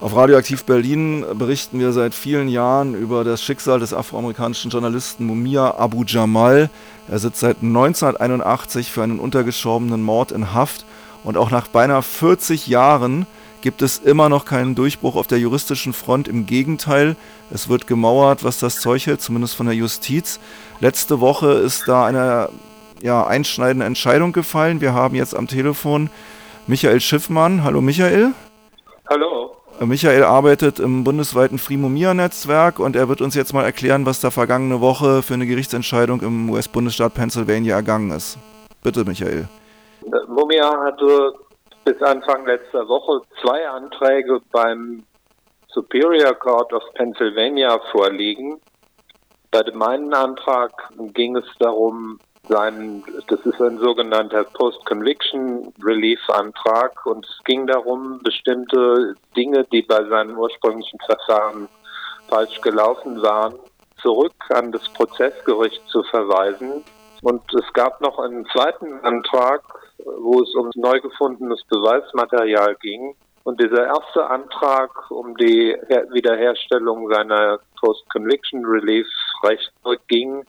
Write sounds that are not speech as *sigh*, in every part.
Auf Radioaktiv Berlin berichten wir seit vielen Jahren über das Schicksal des afroamerikanischen Journalisten Mumia Abu Jamal. Er sitzt seit 1981 für einen untergeschobenen Mord in Haft und auch nach beinahe 40 Jahren gibt es immer noch keinen Durchbruch auf der juristischen Front. Im Gegenteil, es wird gemauert, was das Zeug hält, zumindest von der Justiz. Letzte Woche ist da eine ja, einschneidende Entscheidung gefallen. Wir haben jetzt am Telefon Michael Schiffmann. Hallo Michael. Hallo. Michael arbeitet im bundesweiten Frimomia-Netzwerk und er wird uns jetzt mal erklären, was da vergangene Woche für eine Gerichtsentscheidung im US-Bundesstaat Pennsylvania ergangen ist. Bitte, Michael. Mumia hatte bis Anfang letzter Woche zwei Anträge beim Superior Court of Pennsylvania vorliegen. Bei dem einen Antrag ging es darum, sein, das ist ein sogenannter Post-Conviction Relief-Antrag und es ging darum, bestimmte Dinge, die bei seinem ursprünglichen Verfahren falsch gelaufen waren, zurück an das Prozessgericht zu verweisen. Und es gab noch einen zweiten Antrag, wo es um neu gefundenes Beweismaterial ging. Und dieser erste Antrag um die Wiederherstellung seiner Post-Conviction Relief Recht ging,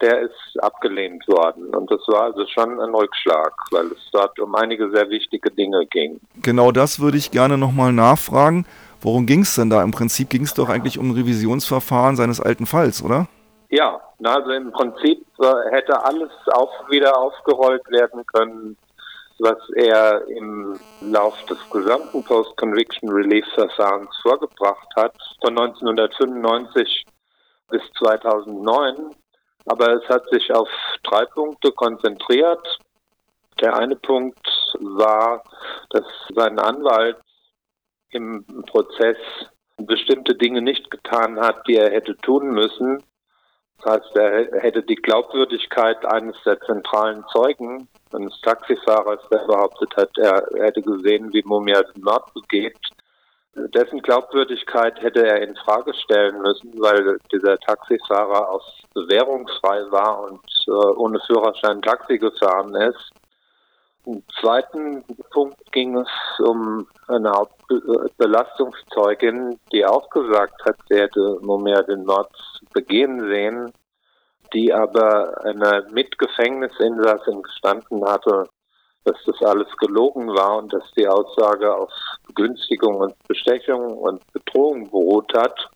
der ist abgelehnt worden. Und das war also schon ein Rückschlag, weil es dort um einige sehr wichtige Dinge ging. Genau das würde ich gerne nochmal nachfragen. Worum ging es denn da? Im Prinzip ging es doch eigentlich um ein Revisionsverfahren seines alten Falls, oder? Ja, also im Prinzip äh, hätte alles auch wieder aufgerollt werden können, was er im Lauf des gesamten Post-Conviction Relief-Verfahrens vorgebracht hat, von 1995 bis 2009. Aber es hat sich auf drei Punkte konzentriert. Der eine Punkt war, dass sein Anwalt im Prozess bestimmte Dinge nicht getan hat, die er hätte tun müssen. Das heißt, er hätte die Glaubwürdigkeit eines der zentralen Zeugen, eines Taxifahrers, der behauptet hat, er hätte gesehen, wie Mumia den Mord begeht, dessen Glaubwürdigkeit hätte er in Frage stellen müssen, weil dieser Taxifahrer aus bewährungsfrei war und äh, ohne Führerschein Taxi gefahren ist. Im zweiten Punkt ging es um eine Belastungszeugin, die auch gesagt hat, sie hätte Mumia den Mord begehen sehen, die aber einer Mitgefängnisinsassin gestanden hatte, dass das alles gelogen war und dass die Aussage auf Begünstigung und Bestechung und Bedrohung beruht hat.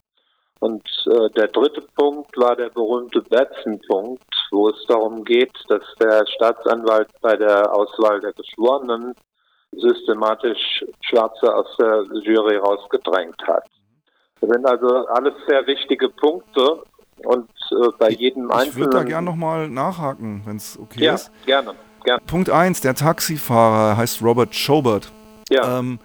Und äh, der dritte Punkt war der berühmte Batson-Punkt, wo es darum geht, dass der Staatsanwalt bei der Auswahl der Geschworenen systematisch Schwarze aus der Jury rausgedrängt hat. Das sind also alles sehr wichtige Punkte und äh, bei jedem ich einzelnen. Ich würde da gerne nochmal nachhaken, wenn es okay ja, ist. Gerne, gerne. Punkt 1, der Taxifahrer heißt Robert Schobert. Ja. Ähm,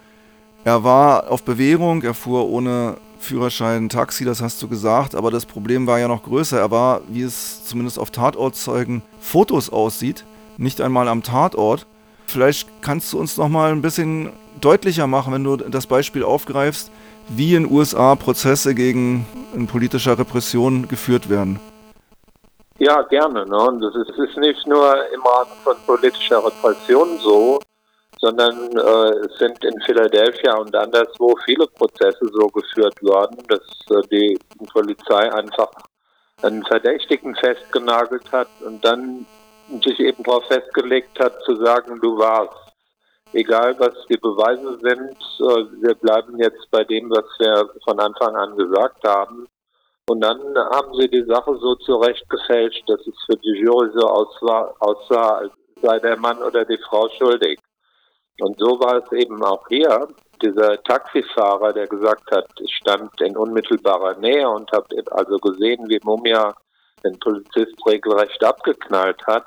er war auf Bewährung, er fuhr ohne Führerschein Taxi, das hast du gesagt, aber das Problem war ja noch größer. Er war, wie es zumindest auf Tatortzeugen Fotos aussieht, nicht einmal am Tatort. Vielleicht kannst du uns noch mal ein bisschen deutlicher machen, wenn du das Beispiel aufgreifst, wie in USA Prozesse gegen in politischer Repression geführt werden. Ja, gerne. Ne? Und es ist, ist nicht nur im Rahmen von politischer Repression so, sondern äh, es sind in Philadelphia und anderswo viele Prozesse so geführt worden, dass äh, die Polizei einfach einen Verdächtigen festgenagelt hat und dann sich eben darauf festgelegt hat, zu sagen, du warst. Egal, was die Beweise sind, äh, wir bleiben jetzt bei dem, was wir von Anfang an gesagt haben. Und dann haben sie die Sache so zurechtgefälscht, dass es für die Jury so aussah, aussah als sei der Mann oder die Frau schuldig. Und so war es eben auch hier. Dieser Taxifahrer, der gesagt hat, ich stand in unmittelbarer Nähe und habe also gesehen, wie Mumia den Polizist regelrecht abgeknallt hat.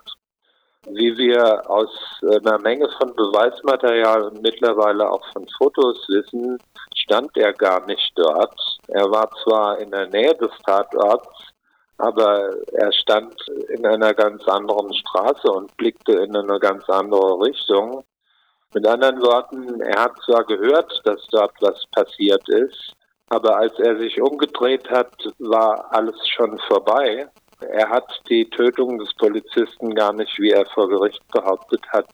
Wie wir aus einer Menge von Beweismaterial und mittlerweile auch von Fotos wissen, stand er gar nicht dort. Er war zwar in der Nähe des Tatorts, aber er stand in einer ganz anderen Straße und blickte in eine ganz andere Richtung. Mit anderen Worten, er hat zwar gehört, dass dort was passiert ist, aber als er sich umgedreht hat, war alles schon vorbei. Er hat die Tötung des Polizisten gar nicht, wie er vor Gericht behauptet hat,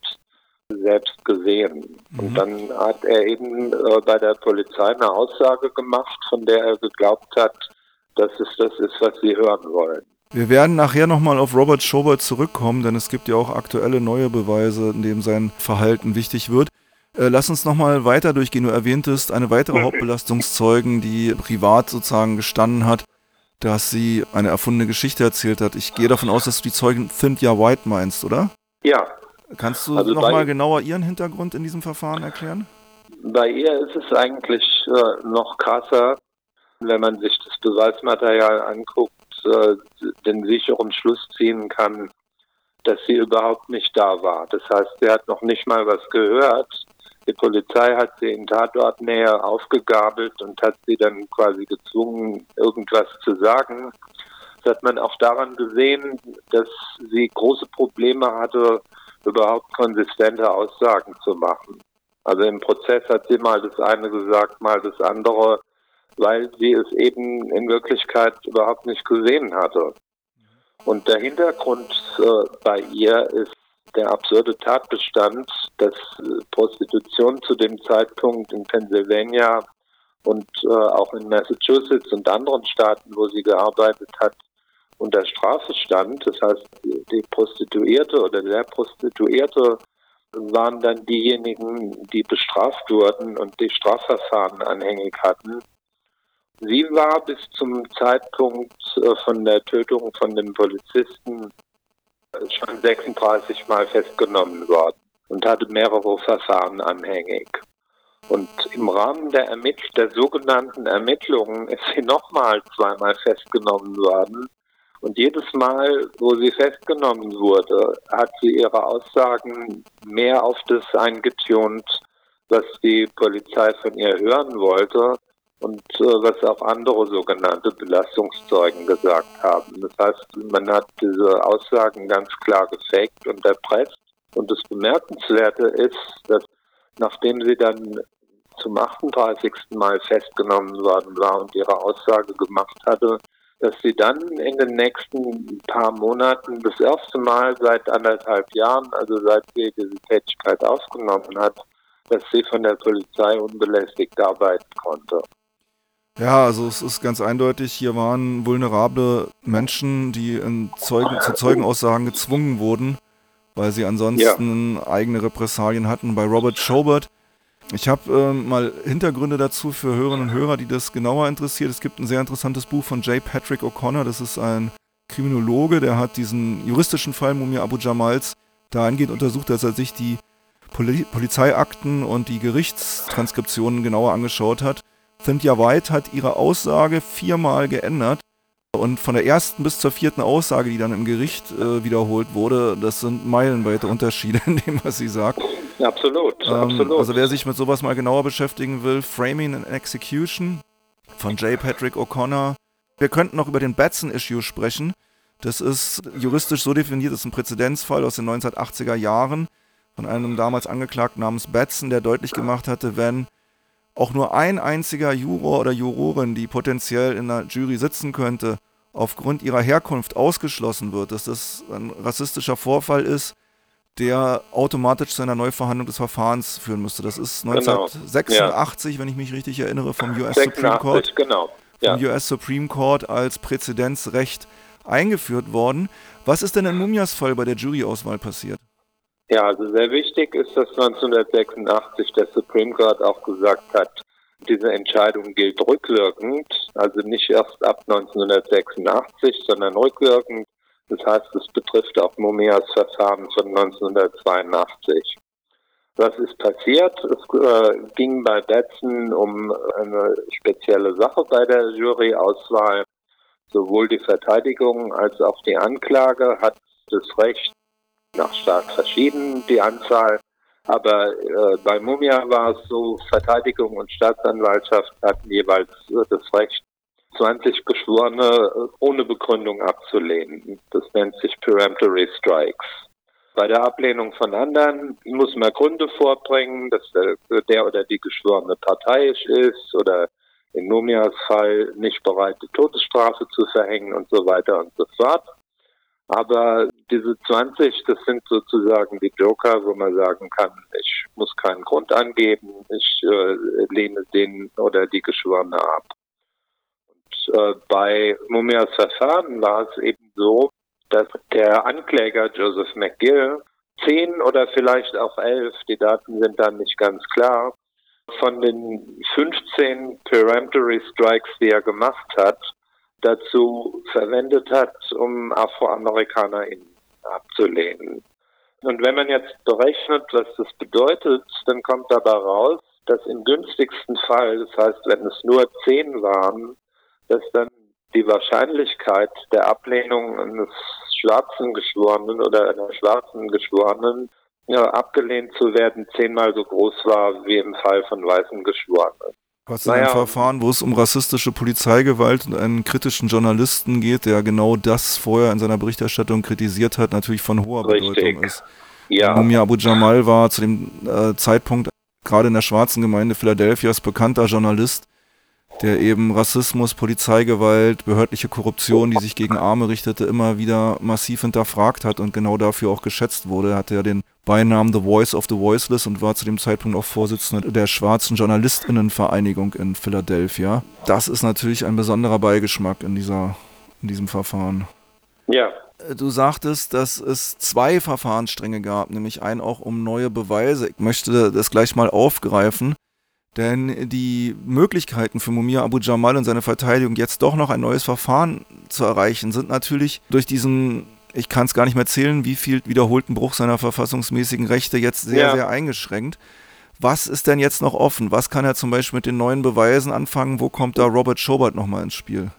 selbst gesehen. Mhm. Und dann hat er eben äh, bei der Polizei eine Aussage gemacht, von der er geglaubt hat, dass es das ist, was sie hören wollen. Wir werden nachher nochmal auf Robert Schobert zurückkommen, denn es gibt ja auch aktuelle neue Beweise, in dem sein Verhalten wichtig wird. Äh, lass uns nochmal weiter durchgehen. Du erwähntest eine weitere Hauptbelastungszeugen, die privat sozusagen gestanden hat, dass sie eine erfundene Geschichte erzählt hat. Ich gehe davon aus, dass du die Zeugin Cynthia White meinst, oder? Ja. Kannst du also nochmal genauer ihren Hintergrund in diesem Verfahren erklären? Bei ihr ist es eigentlich äh, noch krasser, wenn man sich das Beweismaterial anguckt, äh, den sicheren Schluss ziehen kann, dass sie überhaupt nicht da war. Das heißt, sie hat noch nicht mal was gehört. Die Polizei hat sie in Tatortnähe aufgegabelt und hat sie dann quasi gezwungen, irgendwas zu sagen. Das hat man auch daran gesehen, dass sie große Probleme hatte, überhaupt konsistente Aussagen zu machen. Also im Prozess hat sie mal das eine gesagt, mal das andere, weil sie es eben in Wirklichkeit überhaupt nicht gesehen hatte. Und der Hintergrund äh, bei ihr ist der absurde Tatbestand, dass äh, Prostitution zu dem Zeitpunkt in Pennsylvania und äh, auch in Massachusetts und anderen Staaten, wo sie gearbeitet hat, unter Strafe stand. Das heißt, die Prostituierte oder der Prostituierte waren dann diejenigen, die bestraft wurden und die Strafverfahren anhängig hatten. Sie war bis zum Zeitpunkt äh, von der Tötung von dem Polizisten äh, schon 36 Mal festgenommen worden und hatte mehrere Verfahren anhängig. Und im Rahmen der, Ermitt der sogenannten Ermittlungen ist sie nochmal zweimal festgenommen worden. Und jedes Mal, wo sie festgenommen wurde, hat sie ihre Aussagen mehr auf das eingetunt, was die Polizei von ihr hören wollte und äh, was auch andere sogenannte Belastungszeugen gesagt haben. Das heißt, man hat diese Aussagen ganz klar gefaked und erpresst. Und das Bemerkenswerte ist, dass nachdem sie dann zum 38. Mal festgenommen worden war und ihre Aussage gemacht hatte, dass sie dann in den nächsten paar Monaten das erste Mal seit anderthalb Jahren, also seit sie diese Tätigkeit aufgenommen hat, dass sie von der Polizei unbelästigt arbeiten konnte. Ja, also es ist ganz eindeutig, hier waren vulnerable Menschen, die Zeugen, zu Zeugenaussagen gezwungen wurden, weil sie ansonsten ja. eigene Repressalien hatten. Bei Robert Schobert, ich habe äh, mal Hintergründe dazu für Hörerinnen und Hörer, die das genauer interessiert. Es gibt ein sehr interessantes Buch von J. Patrick O'Connor, das ist ein Kriminologe, der hat diesen juristischen Fall Mumia Abu Jamals dahingehend untersucht, dass er sich die Poli Polizeiakten und die Gerichtstranskriptionen genauer angeschaut hat Cynthia White hat ihre Aussage viermal geändert. Und von der ersten bis zur vierten Aussage, die dann im Gericht äh, wiederholt wurde, das sind meilenweite Unterschiede in dem, was sie sagt. Absolut, ähm, absolut. Also wer sich mit sowas mal genauer beschäftigen will, Framing and Execution von J. Patrick O'Connor. Wir könnten noch über den Batson-Issue sprechen. Das ist juristisch so definiert, das ist ein Präzedenzfall aus den 1980er Jahren von einem damals Angeklagten namens Batson, der deutlich gemacht hatte, wenn auch nur ein einziger Juror oder Jurorin, die potenziell in der Jury sitzen könnte, aufgrund ihrer Herkunft ausgeschlossen wird, dass das ein rassistischer Vorfall ist, der automatisch zu einer Neuverhandlung des Verfahrens führen müsste. Das ist 1986, genau. ja. wenn ich mich richtig erinnere, vom US 86, Supreme Court, genau. ja. vom US Supreme Court als Präzedenzrecht eingeführt worden. Was ist denn in Mumias Fall bei der Juryauswahl passiert? Ja, also sehr wichtig ist, dass 1986 der Supreme Court auch gesagt hat, diese Entscheidung gilt rückwirkend, also nicht erst ab 1986, sondern rückwirkend. Das heißt, es betrifft auch Mumias Verfahren von 1982. Was ist passiert? Es äh, ging bei Betson um eine spezielle Sache bei der Juryauswahl. Sowohl die Verteidigung als auch die Anklage hat das Recht, nach stark verschieden, die Anzahl. Aber äh, bei Mumia war es so, Verteidigung und Staatsanwaltschaft hatten jeweils äh, das Recht, 20 Geschworene äh, ohne Begründung abzulehnen. Das nennt sich Peremptory Strikes. Bei der Ablehnung von anderen muss man Gründe vorbringen, dass der, der oder die Geschworene parteiisch ist oder in Mumias Fall nicht bereit, die Todesstrafe zu verhängen und so weiter und so fort. Aber diese 20, das sind sozusagen die Joker, wo man sagen kann, ich muss keinen Grund angeben, ich äh, lehne den oder die Geschworene ab. Und äh, bei Mumias Verfahren war es eben so, dass der Ankläger Joseph McGill zehn oder vielleicht auch elf, die Daten sind dann nicht ganz klar, von den 15 Peremptory Strikes, die er gemacht hat, dazu verwendet hat, um AfroamerikanerInnen abzulehnen. Und wenn man jetzt berechnet, was das bedeutet, dann kommt dabei raus, dass im günstigsten Fall, das heißt, wenn es nur zehn waren, dass dann die Wahrscheinlichkeit der Ablehnung eines schwarzen Geschworenen oder einer schwarzen Geschworenen ja, abgelehnt zu werden, zehnmal so groß war wie im Fall von weißen Geschworenen. Was in naja, einem Verfahren, wo es um rassistische Polizeigewalt und einen kritischen Journalisten geht, der genau das vorher in seiner Berichterstattung kritisiert hat, natürlich von hoher richtig. Bedeutung ist. Ja. Mumia Abu Jamal war zu dem äh, Zeitpunkt gerade in der schwarzen Gemeinde Philadelphias bekannter Journalist, der eben Rassismus, Polizeigewalt, behördliche Korruption, die sich gegen Arme richtete, immer wieder massiv hinterfragt hat und genau dafür auch geschätzt wurde. Er hatte ja den Beinamen The Voice of the Voiceless und war zu dem Zeitpunkt auch Vorsitzender der schwarzen Journalistinnenvereinigung in Philadelphia. Das ist natürlich ein besonderer Beigeschmack in, dieser, in diesem Verfahren. Ja. Du sagtest, dass es zwei Verfahrensstränge gab, nämlich einen auch um neue Beweise. Ich möchte das gleich mal aufgreifen. Denn die Möglichkeiten für Mumia Abu Jamal und seine Verteidigung jetzt doch noch ein neues Verfahren zu erreichen, sind natürlich durch diesen, ich kann es gar nicht mehr zählen, wie viel wiederholten Bruch seiner verfassungsmäßigen Rechte jetzt sehr, ja. sehr eingeschränkt. Was ist denn jetzt noch offen? Was kann er zum Beispiel mit den neuen Beweisen anfangen? Wo kommt da Robert Schobert nochmal ins Spiel?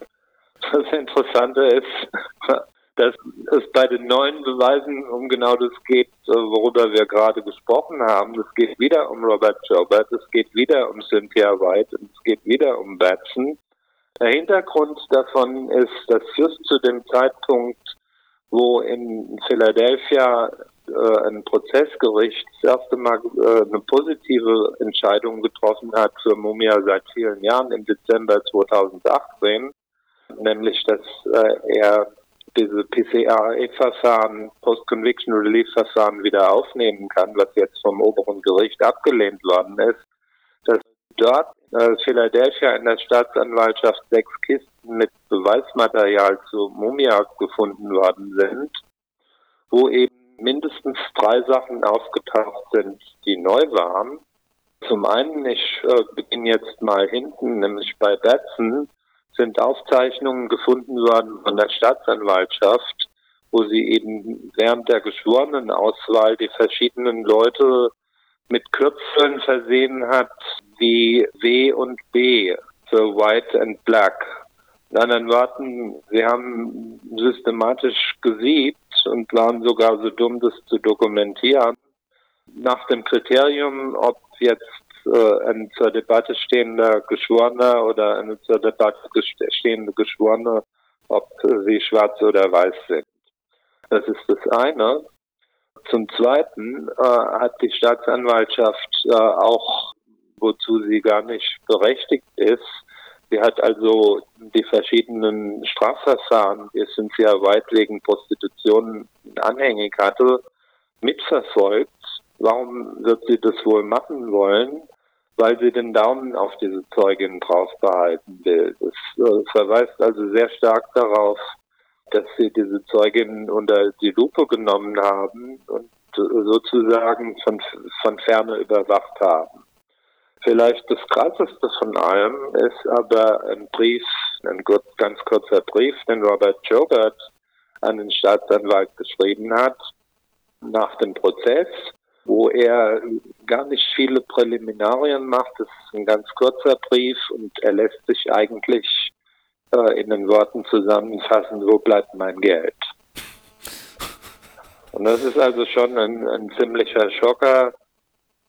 Das Interessante ist, dass es bei den neuen Beweisen um genau das geht, äh, worüber wir gerade gesprochen haben. Es geht wieder um Robert Jobert, es geht wieder um Cynthia White und es geht wieder um Batson. Der Hintergrund davon ist, dass just zu dem Zeitpunkt, wo in Philadelphia äh, ein Prozessgericht das erste Mal äh, eine positive Entscheidung getroffen hat für Mumia seit vielen Jahren im Dezember 2018, nämlich dass äh, er diese PCRA-Verfahren, Post-Conviction Relief-Verfahren wieder aufnehmen kann, was jetzt vom oberen Gericht abgelehnt worden ist, dass dort äh, Philadelphia in der Staatsanwaltschaft sechs Kisten mit Beweismaterial zu Mumia gefunden worden sind, wo eben mindestens drei Sachen aufgetaucht sind, die neu waren. Zum einen, ich äh, beginne jetzt mal hinten, nämlich bei Batson, sind Aufzeichnungen gefunden worden von der Staatsanwaltschaft, wo sie eben während der Geschworenenauswahl die verschiedenen Leute mit Kürzeln versehen hat, wie W und B für White and Black. In anderen Worten, sie haben systematisch gesiebt und waren sogar so dumm, das zu dokumentieren, nach dem Kriterium, ob jetzt äh, ein zur Debatte stehender Geschworener oder eine zur Debatte stehende Geschworene, ob sie schwarz oder weiß sind. Das ist das eine. Zum Zweiten äh, hat die Staatsanwaltschaft äh, auch, wozu sie gar nicht berechtigt ist, sie hat also die verschiedenen Strafverfahren, die Cynthia White wegen Prostitution anhängig hatte, mitverfolgt. Warum wird sie das wohl machen wollen? Weil sie den Daumen auf diese Zeugin drauf behalten will. Das äh, verweist also sehr stark darauf, dass sie diese Zeugin unter die Lupe genommen haben und äh, sozusagen von, von ferne überwacht haben. Vielleicht das krasseste von allem ist aber ein Brief, ein ganz kurzer Brief, den Robert Jobert an den Staatsanwalt geschrieben hat nach dem Prozess wo er gar nicht viele Präliminarien macht. Das ist ein ganz kurzer Brief und er lässt sich eigentlich äh, in den Worten zusammenfassen, wo bleibt mein Geld? Und das ist also schon ein, ein ziemlicher Schocker.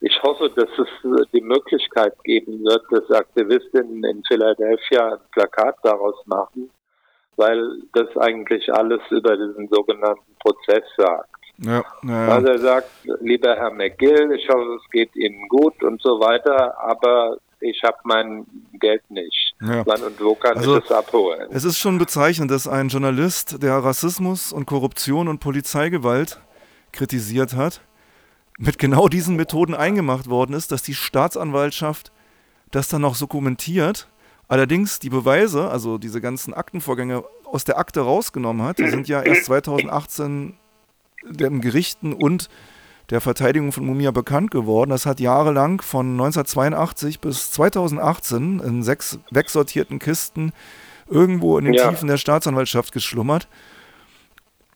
Ich hoffe, dass es die Möglichkeit geben wird, dass Aktivistinnen in Philadelphia ein Plakat daraus machen, weil das eigentlich alles über diesen sogenannten Prozess sagt. Ja, ja. Also er sagt, lieber Herr McGill, ich hoffe, es geht Ihnen gut und so weiter, aber ich habe mein Geld nicht. Ja. Wann und wo kann also, ich das abholen? Es ist schon bezeichnend, dass ein Journalist, der Rassismus und Korruption und Polizeigewalt kritisiert hat, mit genau diesen Methoden eingemacht worden ist, dass die Staatsanwaltschaft das dann noch dokumentiert, allerdings die Beweise, also diese ganzen Aktenvorgänge aus der Akte rausgenommen hat. Die sind ja erst *clears throat* 2018 den Gerichten und der Verteidigung von Mumia bekannt geworden. Das hat jahrelang von 1982 bis 2018 in sechs wegsortierten Kisten irgendwo in den ja. Tiefen der Staatsanwaltschaft geschlummert.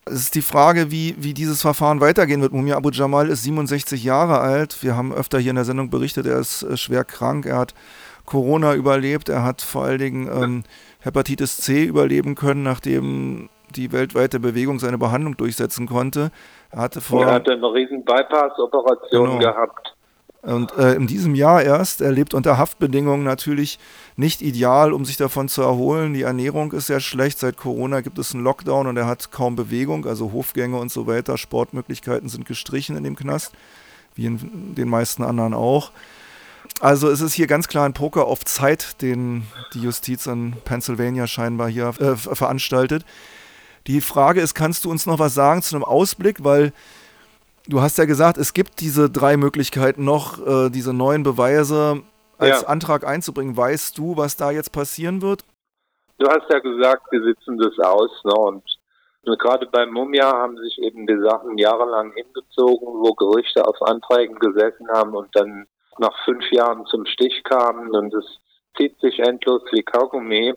Es ist die Frage, wie, wie dieses Verfahren weitergehen wird. Mumia Abu Jamal ist 67 Jahre alt. Wir haben öfter hier in der Sendung berichtet, er ist äh, schwer krank. Er hat Corona überlebt. Er hat vor allen Dingen ähm, Hepatitis C überleben können, nachdem die weltweite Bewegung seine Behandlung durchsetzen konnte. Er hatte vor. Er hatte eine riesen Bypass-Operation genau. gehabt. Und äh, in diesem Jahr erst, er lebt unter Haftbedingungen natürlich nicht ideal, um sich davon zu erholen. Die Ernährung ist sehr schlecht. Seit Corona gibt es einen Lockdown und er hat kaum Bewegung, also Hofgänge und so weiter. Sportmöglichkeiten sind gestrichen in dem Knast, wie in den meisten anderen auch. Also es ist hier ganz klar ein Poker auf Zeit, den die Justiz in Pennsylvania scheinbar hier äh, veranstaltet. Die Frage ist, kannst du uns noch was sagen zu einem Ausblick, weil du hast ja gesagt, es gibt diese drei Möglichkeiten noch, äh, diese neuen Beweise als ja. Antrag einzubringen. Weißt du, was da jetzt passieren wird? Du hast ja gesagt, wir sitzen das aus, ne? Und gerade beim Mumia haben sich eben die Sachen jahrelang hingezogen, wo Gerichte auf Anträgen gesessen haben und dann nach fünf Jahren zum Stich kamen und es zieht sich endlos wie Kaugummi.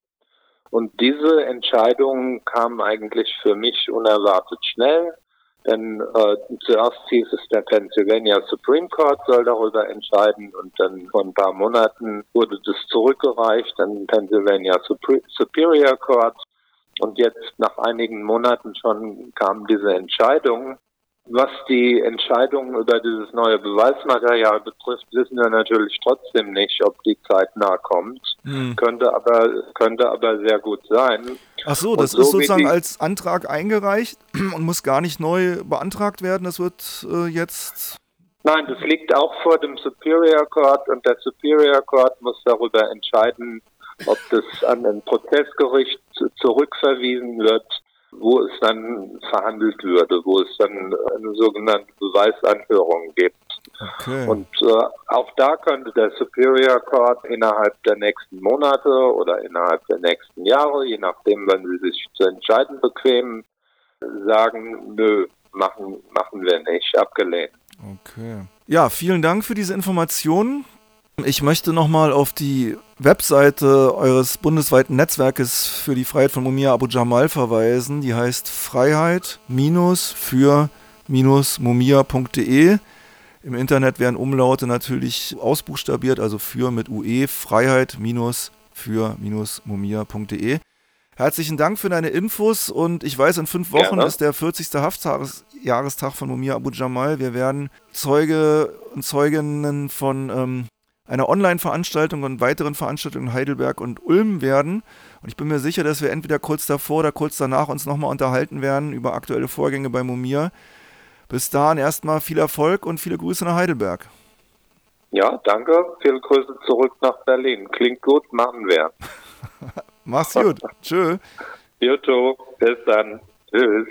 Und diese Entscheidung kam eigentlich für mich unerwartet schnell. Denn äh, zuerst hieß es, der Pennsylvania Supreme Court soll darüber entscheiden und dann vor ein paar Monaten wurde das zurückgereicht an Pennsylvania Superior Court. Und jetzt nach einigen Monaten schon kam diese Entscheidung. Was die Entscheidung über dieses neue Beweismaterial betrifft, wissen wir natürlich trotzdem nicht, ob die zeitnah kommt. Hm. Könnte aber könnte aber sehr gut sein. Ach so, das so ist sozusagen als Antrag eingereicht *clears throat* und muss gar nicht neu beantragt werden. Das wird äh, jetzt. Nein, das liegt auch vor dem Superior Court und der Superior Court muss darüber entscheiden, ob das an ein Prozessgericht zurückverwiesen wird wo es dann verhandelt würde, wo es dann eine sogenannte Beweisanhörung gibt. Okay. Und äh, auch da könnte der Superior Court innerhalb der nächsten Monate oder innerhalb der nächsten Jahre, je nachdem, wann sie sich zu entscheiden bequemen, sagen, nö, machen, machen wir nicht, abgelehnt. Okay. Ja, vielen Dank für diese Informationen. Ich möchte nochmal auf die Webseite eures bundesweiten Netzwerkes für die Freiheit von Mumia Abu Jamal verweisen. Die heißt freiheit-für-mumia.de. Im Internet werden Umlaute natürlich ausbuchstabiert, also für mit UE, freiheit-für-mumia.de. Herzlichen Dank für deine Infos und ich weiß, in fünf Wochen Gerne. ist der 40. Haftjahrestag von Mumia Abu Jamal. Wir werden Zeuge und Zeuginnen von ähm, einer Online-Veranstaltung und weiteren Veranstaltungen in Heidelberg und Ulm werden. Und ich bin mir sicher, dass wir entweder kurz davor oder kurz danach uns nochmal unterhalten werden über aktuelle Vorgänge bei Mumia. Bis dahin erstmal viel Erfolg und viele Grüße nach Heidelberg. Ja, danke. Viele Grüße zurück nach Berlin. Klingt gut, machen wir. *laughs* Mach's gut. *laughs* Tschö. Jutto. Bis dann. Tschüss.